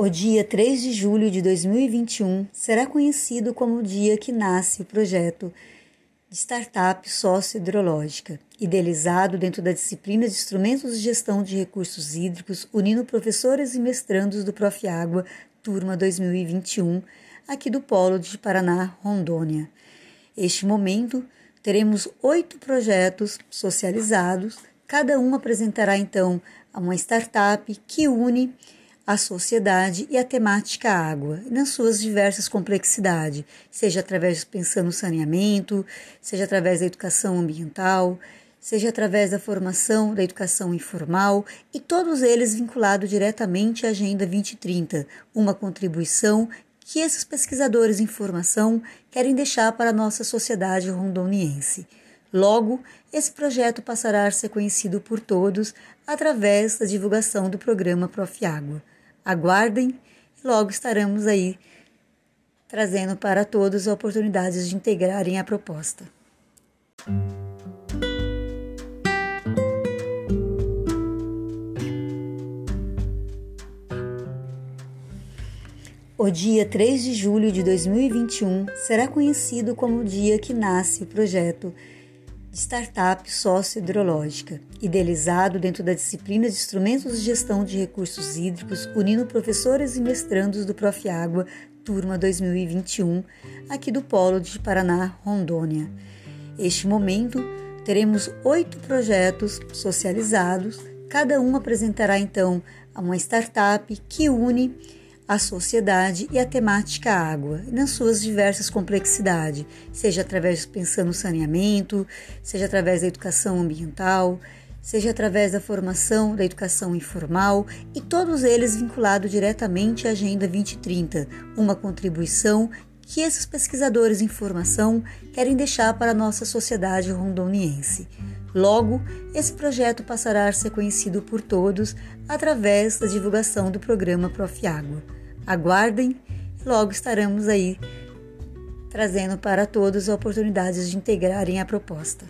O dia 3 de julho de 2021 será conhecido como o dia que nasce o projeto de startup sócio-hidrológica, idealizado dentro da disciplina de Instrumentos de Gestão de Recursos Hídricos, unindo professores e mestrandos do Profiágua, turma 2021, aqui do Polo de Paraná, Rondônia. Este momento, teremos oito projetos socializados, cada um apresentará então uma startup que une a sociedade e a temática água, nas suas diversas complexidades, seja através pensando no saneamento, seja através da educação ambiental, seja através da formação da educação informal e todos eles vinculados diretamente à Agenda 2030, uma contribuição que esses pesquisadores em formação querem deixar para a nossa sociedade rondoniense. Logo, esse projeto passará a ser conhecido por todos através da divulgação do programa Profiágua. Aguardem e logo estaremos aí trazendo para todos oportunidades de integrarem a proposta. O dia 3 de julho de 2021 será conhecido como o dia que nasce o projeto startup sócio-hidrológica, idealizado dentro da disciplina de Instrumentos de Gestão de Recursos Hídricos, unindo professores e mestrandos do Profiágua, turma 2021, aqui do Polo de Paraná, Rondônia. Este momento, teremos oito projetos socializados, cada um apresentará então uma startup que une a sociedade e a temática água, nas suas diversas complexidades, seja através pensando no saneamento, seja através da educação ambiental, seja através da formação da educação informal e todos eles vinculados diretamente à Agenda 2030, uma contribuição que esses pesquisadores em formação querem deixar para a nossa sociedade rondoniense. Logo, esse projeto passará a ser conhecido por todos através da divulgação do programa Profiágua. Aguardem logo estaremos aí trazendo para todos oportunidades de integrarem a proposta.